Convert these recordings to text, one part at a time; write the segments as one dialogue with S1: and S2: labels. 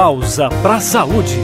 S1: pausa para a saúde.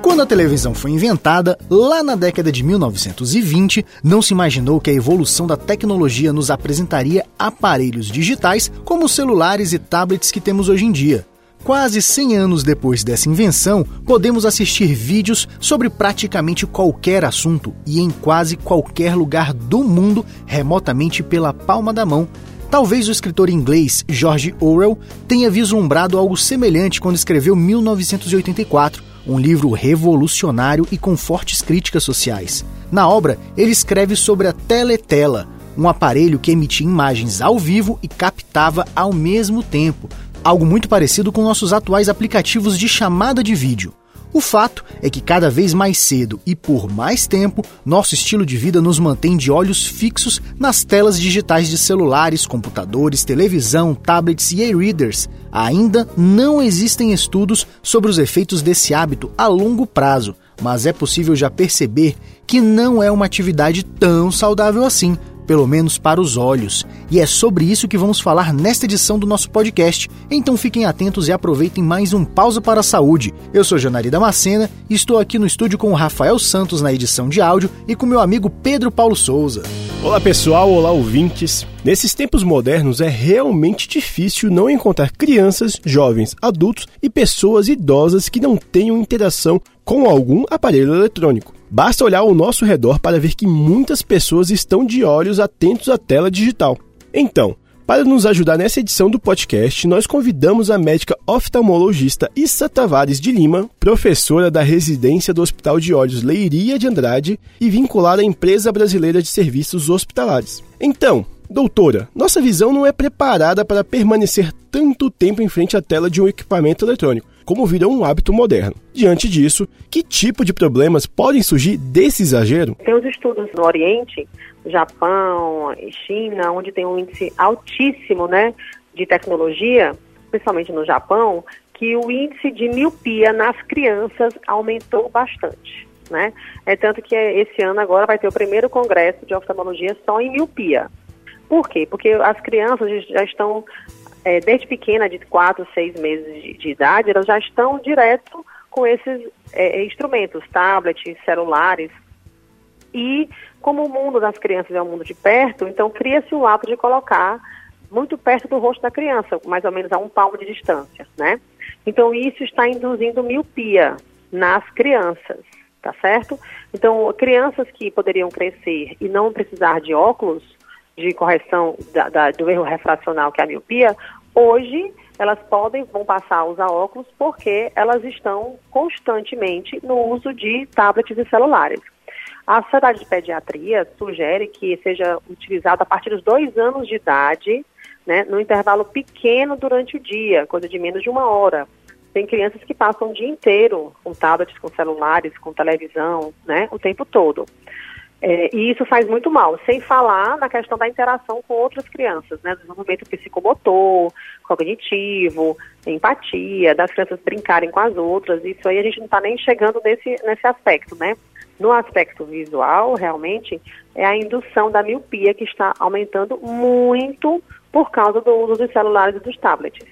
S2: Quando a televisão foi inventada, lá na década de 1920, não se imaginou que a evolução da tecnologia nos apresentaria aparelhos digitais como celulares e tablets que temos hoje em dia. Quase 100 anos depois dessa invenção, podemos assistir vídeos sobre praticamente qualquer assunto e em quase qualquer lugar do mundo, remotamente pela palma da mão. Talvez o escritor inglês George Orwell tenha vislumbrado algo semelhante quando escreveu 1984, um livro revolucionário e com fortes críticas sociais. Na obra, ele escreve sobre a teletela, um aparelho que emitia imagens ao vivo e captava ao mesmo tempo, algo muito parecido com nossos atuais aplicativos de chamada de vídeo. O fato é que cada vez mais cedo e por mais tempo, nosso estilo de vida nos mantém de olhos fixos nas telas digitais de celulares, computadores, televisão, tablets e e-readers. Ainda não existem estudos sobre os efeitos desse hábito a longo prazo, mas é possível já perceber que não é uma atividade tão saudável assim pelo menos para os olhos. E é sobre isso que vamos falar nesta edição do nosso podcast. Então fiquem atentos e aproveitem mais um Pausa para a Saúde. Eu sou Janari Damascena e estou aqui no estúdio com o Rafael Santos na edição de áudio e com meu amigo Pedro Paulo Souza.
S3: Olá pessoal, olá ouvintes. Nesses tempos modernos é realmente difícil não encontrar crianças, jovens, adultos e pessoas idosas que não tenham interação com algum aparelho eletrônico. Basta olhar ao nosso redor para ver que muitas pessoas estão de olhos atentos à tela digital. Então, para nos ajudar nessa edição do podcast, nós convidamos a médica oftalmologista Issa Tavares de Lima, professora da residência do Hospital de Olhos Leiria de Andrade e vinculada à Empresa Brasileira de Serviços Hospitalares. Então, doutora, nossa visão não é preparada para permanecer tanto tempo em frente à tela de um equipamento eletrônico como virou um hábito moderno. Diante disso, que tipo de problemas podem surgir desse exagero?
S4: Tem os estudos no Oriente, Japão, China, onde tem um índice altíssimo né, de tecnologia, principalmente no Japão, que o índice de miopia nas crianças aumentou bastante. Né? É tanto que esse ano agora vai ter o primeiro congresso de oftalmologia só em miopia. Por quê? Porque as crianças já estão é, desde pequena, de 4, 6 meses de, de, idade, elas já estão direto com esses é, instrumentos, tablets, celulares. E como o mundo das crianças é um mundo de perto, então cria-se o hábito de colocar muito perto do rosto da criança, mais ou menos a um palmo de distância, né? Então isso está induzindo miopia nas crianças, tá certo? Então crianças que poderiam crescer e não precisar de óculos, de correção da, da, do erro refracional, que é a miopia, hoje elas podem, vão passar a usar óculos porque elas estão constantemente no uso de tablets e celulares. A Sociedade de Pediatria sugere que seja utilizado a partir dos dois anos de idade, né, no intervalo pequeno durante o dia, coisa de menos de uma hora. Tem crianças que passam o dia inteiro com tablets, com celulares, com televisão, né, o tempo todo. É, e isso faz muito mal, sem falar na questão da interação com outras crianças, né? Desenvolvimento psicomotor, cognitivo, empatia, das crianças brincarem com as outras. Isso aí a gente não está nem chegando nesse, nesse aspecto, né? No aspecto visual, realmente, é a indução da miopia que está aumentando muito por causa do uso dos celulares e dos tablets.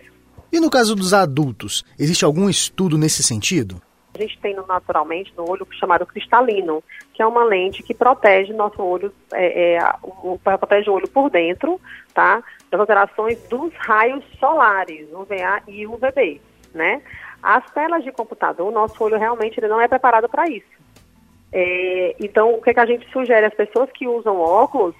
S2: E no caso dos adultos, existe algum estudo nesse sentido?
S4: A gente tem naturalmente no olho chamado cristalino, que é uma lente que protege nosso olho, é, é, o, protege o olho por dentro, tá? Das alterações dos raios solares, UVA e UVB, né? As telas de computador, nosso olho realmente ele não é preparado para isso. É, então, o que, que a gente sugere às pessoas que usam óculos,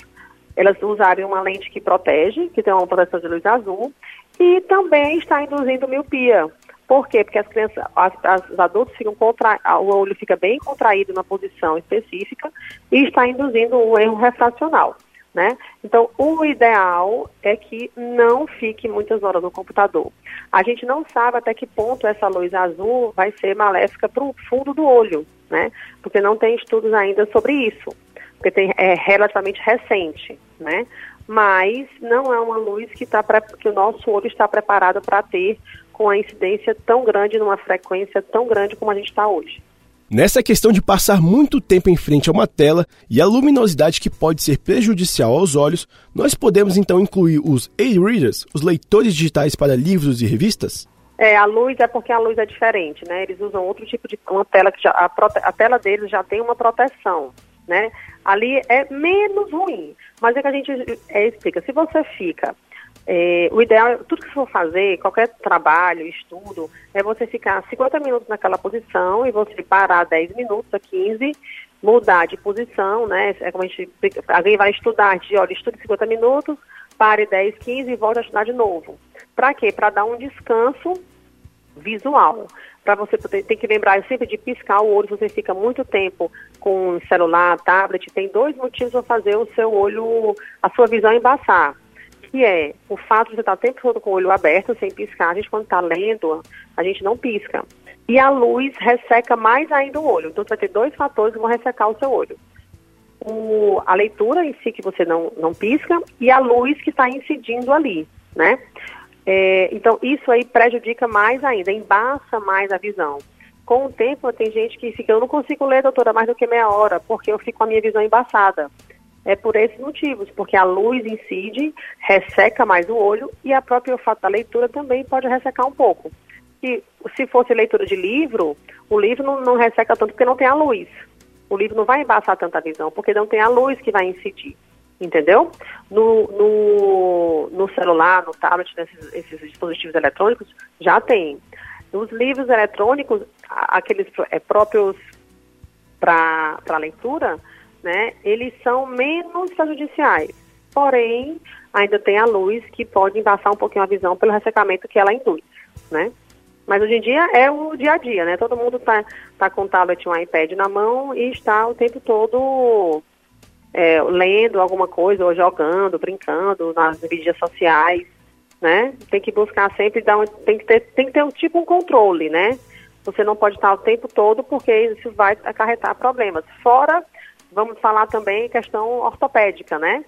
S4: elas usarem uma lente que protege, que tem uma proteção de luz azul, e também está induzindo miopia, por quê? Porque as crianças, as, as, os adultos ficam contra, o olho fica bem contraído na posição específica e está induzindo um erro refracional. Né? Então, o ideal é que não fique muitas horas no computador. A gente não sabe até que ponto essa luz azul vai ser maléfica para o fundo do olho, né? Porque não tem estudos ainda sobre isso, porque tem, é relativamente recente, né? Mas não é uma luz que, tá, que o nosso olho está preparado para ter com a incidência tão grande, numa frequência tão grande como a gente está hoje.
S3: Nessa questão de passar muito tempo em frente a uma tela e a luminosidade que pode ser prejudicial aos olhos, nós podemos então incluir os e-readers, os leitores digitais para livros e revistas?
S4: É, a luz é porque a luz é diferente, né? Eles usam outro tipo de uma tela que já, a, prote, a tela deles já tem uma proteção, né? Ali é menos ruim, mas é que a gente é, explica. Se você fica é, o ideal, tudo que você for fazer, qualquer trabalho, estudo, é você ficar 50 minutos naquela posição e você parar 10 minutos a 15, mudar de posição, né? É como a gente, alguém vai estudar, de olha, estude 50 minutos, pare 10, 15 e volte a estudar de novo. Para quê? Para dar um descanso visual. Para você poder, tem que lembrar sempre de piscar o olho, você fica muito tempo com celular, tablet, tem dois motivos para fazer o seu olho, a sua visão embaçar que é o fato de você estar o tempo todo com o olho aberto, sem piscar. A gente, quando está lendo, a gente não pisca. E a luz resseca mais ainda o olho. Então, você vai ter dois fatores que vão ressecar o seu olho. O, a leitura em si, que você não, não pisca, e a luz que está incidindo ali, né? É, então, isso aí prejudica mais ainda, embaça mais a visão. Com o tempo, tem gente que fica, eu não consigo ler, doutora, mais do que meia hora, porque eu fico com a minha visão embaçada é por esses motivos, porque a luz incide, resseca mais o olho e a própria olfato da leitura também pode ressecar um pouco. E se fosse leitura de livro, o livro não, não resseca tanto porque não tem a luz. O livro não vai embaçar tanta visão, porque não tem a luz que vai incidir. Entendeu? No, no, no celular, no tablet, nesses esses dispositivos eletrônicos, já tem. Nos livros eletrônicos, aqueles é, próprios para leitura, né, eles são menos prejudiciais. Porém, ainda tem a luz que pode embaçar um pouquinho a visão pelo ressecamento que ela induz, né? Mas hoje em dia é o dia a dia, né? Todo mundo está tá com o tablet, um iPad na mão e está o tempo todo é, lendo alguma coisa, ou jogando, brincando nas mídias sociais, né? Tem que buscar sempre dar um, tem que ter tem que ter um tipo um controle, né? Você não pode estar o tempo todo porque isso vai acarretar problemas. Fora Vamos falar também questão ortopédica, né?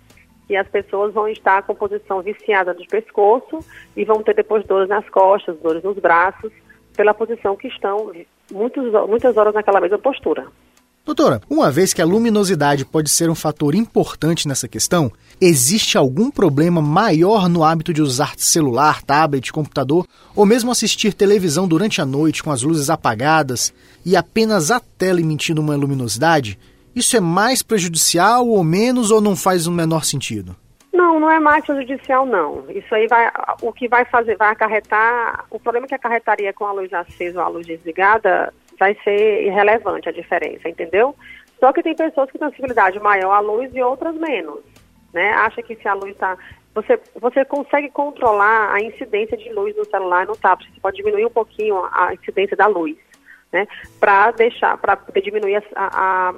S4: E as pessoas vão estar com posição viciada do pescoço e vão ter depois dores nas costas, dores nos braços, pela posição que estão muitos, muitas horas naquela mesma postura.
S2: Doutora, uma vez que a luminosidade pode ser um fator importante nessa questão, existe algum problema maior no hábito de usar celular, tablet, computador ou mesmo assistir televisão durante a noite com as luzes apagadas e apenas a tela emitindo uma luminosidade? Isso é mais prejudicial ou menos ou não faz o menor sentido?
S4: Não, não é mais prejudicial não. Isso aí vai, o que vai fazer, vai acarretar, o problema que acarretaria com a luz acesa ou a luz desligada vai ser irrelevante a diferença, entendeu? Só que tem pessoas que têm sensibilidade maior à luz e outras menos, né? Acha que se a luz está você, você consegue controlar a incidência de luz no celular e no tablet. Você pode diminuir um pouquinho a incidência da luz, né? Para deixar, para diminuir a, a,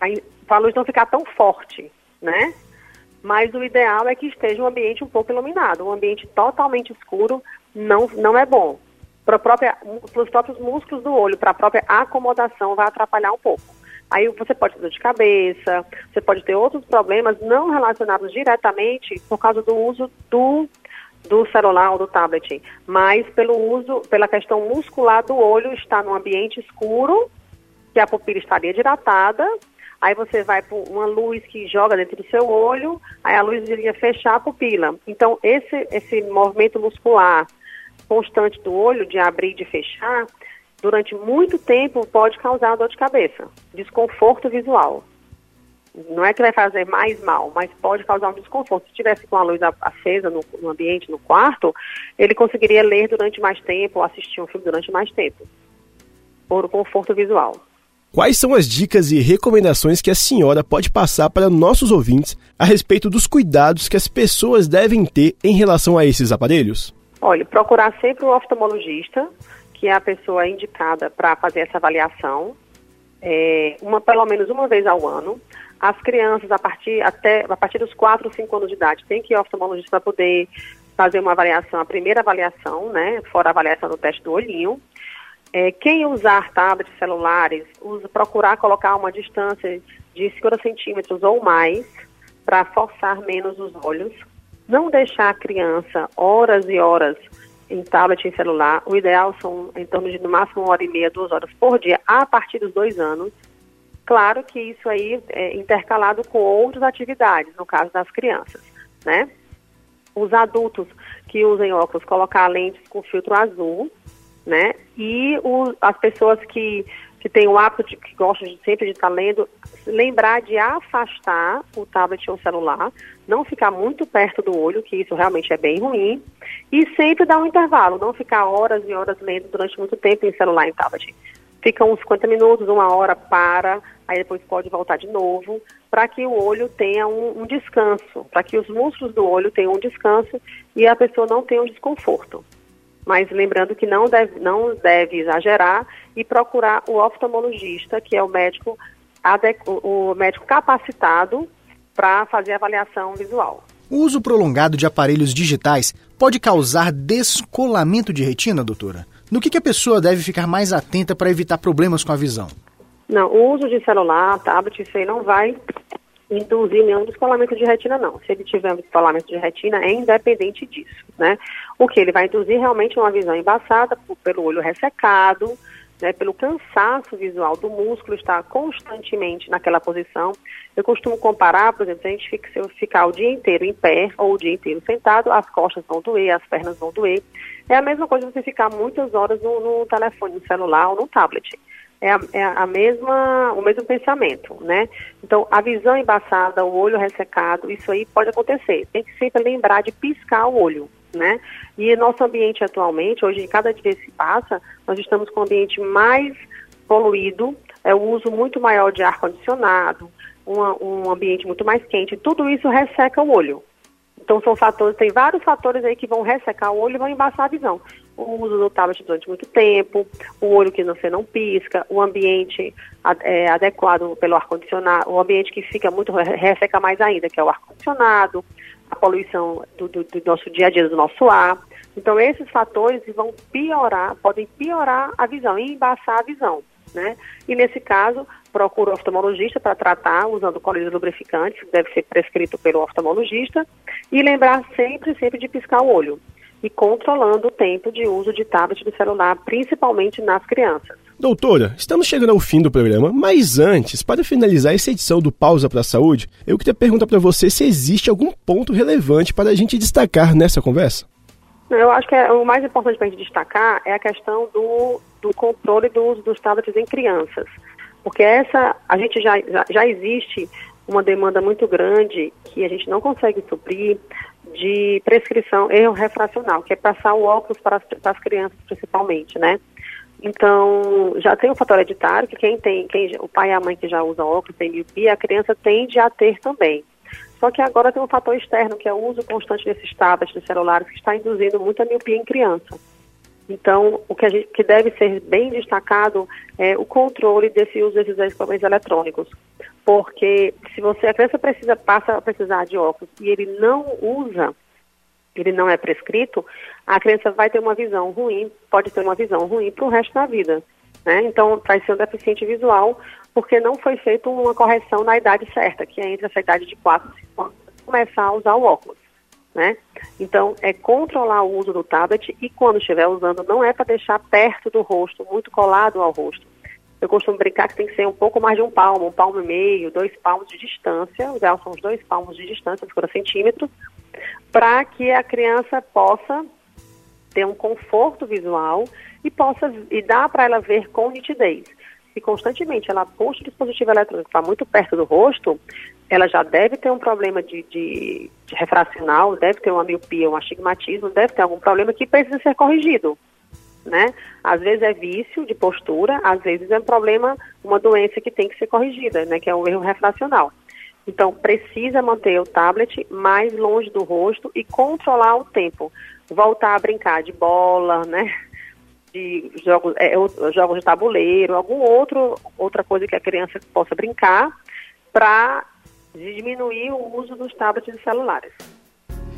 S4: a luz não ficar tão forte, né? Mas o ideal é que esteja um ambiente um pouco iluminado. Um ambiente totalmente escuro não, não é bom. Para os próprios músculos do olho, para a própria acomodação, vai atrapalhar um pouco. Aí você pode ter dor de cabeça, você pode ter outros problemas não relacionados diretamente por causa do uso do, do celular ou do tablet, mas pelo uso, pela questão muscular do olho, estar num ambiente escuro, que a pupila estaria dilatada, aí você vai para uma luz que joga dentro do seu olho, aí a luz iria fechar a pupila. Então, esse, esse movimento muscular constante do olho, de abrir e de fechar, durante muito tempo pode causar dor de cabeça, desconforto visual. Não é que vai fazer mais mal, mas pode causar um desconforto. Se tivesse com a luz acesa no, no ambiente, no quarto, ele conseguiria ler durante mais tempo ou assistir um filme durante mais tempo, por conforto visual.
S3: Quais são as dicas e recomendações que a senhora pode passar para nossos ouvintes a respeito dos cuidados que as pessoas devem ter em relação a esses aparelhos?
S4: Olha, procurar sempre o oftalmologista, que é a pessoa indicada para fazer essa avaliação, é, uma, pelo menos uma vez ao ano. As crianças, a partir, até, a partir dos 4 ou 5 anos de idade, tem que ir ao oftalmologista para poder fazer uma avaliação, a primeira avaliação, né, fora a avaliação do teste do olhinho. É, quem usar tablets celulares, usa, procurar colocar uma distância de 50 centímetros ou mais para forçar menos os olhos. Não deixar a criança horas e horas em tablet e celular. O ideal são em torno de no máximo uma hora e meia, duas horas por dia, a partir dos dois anos. Claro que isso aí é intercalado com outras atividades, no caso das crianças, né? Os adultos que usem óculos, colocar lentes com filtro azul, né? E o, as pessoas que, que têm o hábito, de, que gostam de, sempre de estar lendo, lembrar de afastar o tablet ou o celular, não ficar muito perto do olho, que isso realmente é bem ruim, e sempre dar um intervalo, não ficar horas e horas lendo durante muito tempo em celular e tablet. Fica uns 50 minutos, uma hora, para, aí depois pode voltar de novo, para que o olho tenha um, um descanso, para que os músculos do olho tenham um descanso e a pessoa não tenha um desconforto. Mas lembrando que não deve, não deve exagerar e procurar o oftalmologista, que é o médico, o médico capacitado para fazer avaliação visual.
S2: O uso prolongado de aparelhos digitais pode causar descolamento de retina, doutora? No que, que a pessoa deve ficar mais atenta para evitar problemas com a visão?
S4: Não, o uso de celular, tablet, isso aí não vai induzir nenhum descolamento de retina, não. Se ele tiver um descolamento de retina, é independente disso, né? O que ele vai induzir realmente é uma visão embaçada pelo olho ressecado, né, pelo cansaço visual do músculo estar constantemente naquela posição. Eu costumo comparar, por exemplo, se a gente fica, se ficar o dia inteiro em pé ou o dia inteiro sentado, as costas vão doer, as pernas vão doer. É a mesma coisa você ficar muitas horas no, no telefone, no celular ou no tablet. É a, é a, mesma, o mesmo pensamento, né? Então, a visão embaçada, o olho ressecado, isso aí pode acontecer. Tem que sempre lembrar de piscar o olho né? E nosso ambiente atualmente, hoje, cada dia se passa, nós estamos com um ambiente mais poluído, é o uso muito maior de ar-condicionado, um, um ambiente muito mais quente, tudo isso resseca o olho. Então são fatores, tem vários fatores aí que vão ressecar o olho e vão embaçar a visão. O uso do tablet durante muito tempo, o olho que você não pisca, o ambiente é, adequado pelo ar-condicionado, o ambiente que fica muito, resseca mais ainda, que é o ar-condicionado, a poluição do, do, do, nosso dia a dia, do nosso ar. Então, esses fatores vão piorar, podem piorar a visão e embaçar a visão. Né? E nesse caso, procura o oftalmologista para tratar usando colírios lubrificantes, que deve ser prescrito pelo oftalmologista, e lembrar sempre, sempre de piscar o olho e controlando o tempo de uso de tablet do celular, principalmente nas crianças.
S3: Doutora, estamos chegando ao fim do programa, mas antes, para finalizar essa edição do Pausa para a Saúde, eu queria perguntar para você se existe algum ponto relevante para a gente destacar nessa conversa.
S4: Eu acho que é, o mais importante para a gente destacar é a questão do, do controle do uso dos tablets em crianças. Porque essa, a gente já, já, já existe uma demanda muito grande que a gente não consegue suprir de prescrição erro refracional, que é passar o óculos para as, para as crianças principalmente, né? Então, já tem o fator hereditário, que quem tem, quem, o pai e a mãe que já usam óculos tem miopia, a criança tende a ter também. Só que agora tem um fator externo, que é o uso constante desses tablets, dos celulares, que está induzindo muita miopia em criança. Então, o que, a gente, que deve ser bem destacado é o controle desse uso desses equipamentos eletrônicos. Porque se você, a criança precisa, passa a precisar de óculos e ele não usa, ele não é prescrito, a criança vai ter uma visão ruim, pode ter uma visão ruim para o resto da vida. Né? Então, vai ser um deficiente visual porque não foi feita uma correção na idade certa, que é entre essa idade de 4 e 5 anos, começar a usar o óculos né? Então, é controlar o uso do tablet e quando estiver usando, não é para deixar perto do rosto, muito colado ao rosto. Eu costumo brincar que tem que ser um pouco mais de um palmo, um palmo e meio, dois palmos de distância, ideal são os dois palmos de distância, 50 centímetros, para que a criança possa ter um conforto visual e possa e dá para ela ver com nitidez. Se constantemente ela puxa o dispositivo eletrônico para muito perto do rosto, ela já deve ter um problema de, de, de refracional, deve ter uma miopia, um astigmatismo, deve ter algum problema que precisa ser corrigido. Né? Às vezes é vício de postura, às vezes é um problema, uma doença que tem que ser corrigida, né? que é o erro refracional. Então, precisa manter o tablet mais longe do rosto e controlar o tempo. Voltar a brincar de bola, né? De jogos, é, jogos de tabuleiro, algum outro, outra coisa que a criança possa brincar para diminuir o uso dos tablets e celulares.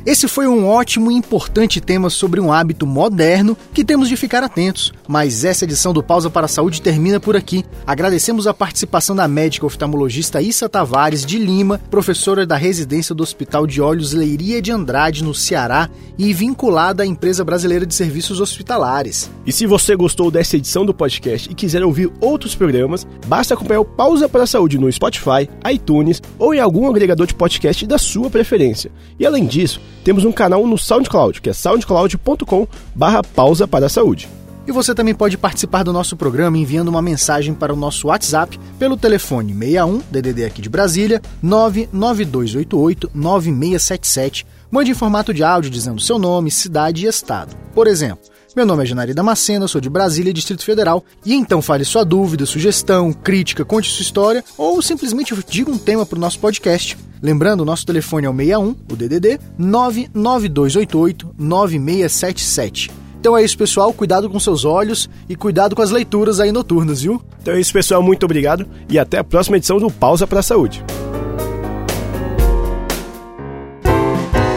S2: Esse foi um ótimo e importante tema sobre um hábito moderno que temos de ficar atentos. Mas essa edição do Pausa para a Saúde termina por aqui. Agradecemos a participação da médica oftalmologista Issa Tavares de Lima, professora da residência do Hospital de Olhos Leiria de Andrade, no Ceará, e vinculada à Empresa Brasileira de Serviços Hospitalares.
S3: E se você gostou dessa edição do podcast e quiser ouvir outros programas, basta acompanhar o Pausa para a Saúde no Spotify, iTunes ou em algum agregador de podcast da sua preferência. E além disso, temos um canal no SoundCloud, que é soundcloud.com barra pausa para a saúde.
S2: E você também pode participar do nosso programa enviando uma mensagem para o nosso WhatsApp pelo telefone 61 DDD aqui de Brasília 99288 9677. Mande em formato de áudio dizendo seu nome, cidade e estado. Por exemplo, meu nome é Janari Damascena, sou de Brasília, Distrito Federal, e então fale sua dúvida, sugestão, crítica, conte sua história ou simplesmente diga um tema para o nosso podcast. Lembrando, o nosso telefone é o 61, o DDD, 99288 9677. Então é isso, pessoal. Cuidado com seus olhos e cuidado com as leituras aí noturnas, viu?
S3: Então é isso, pessoal. Muito obrigado e até a próxima edição do Pausa para a Saúde.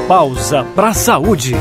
S1: Pausa para a Saúde.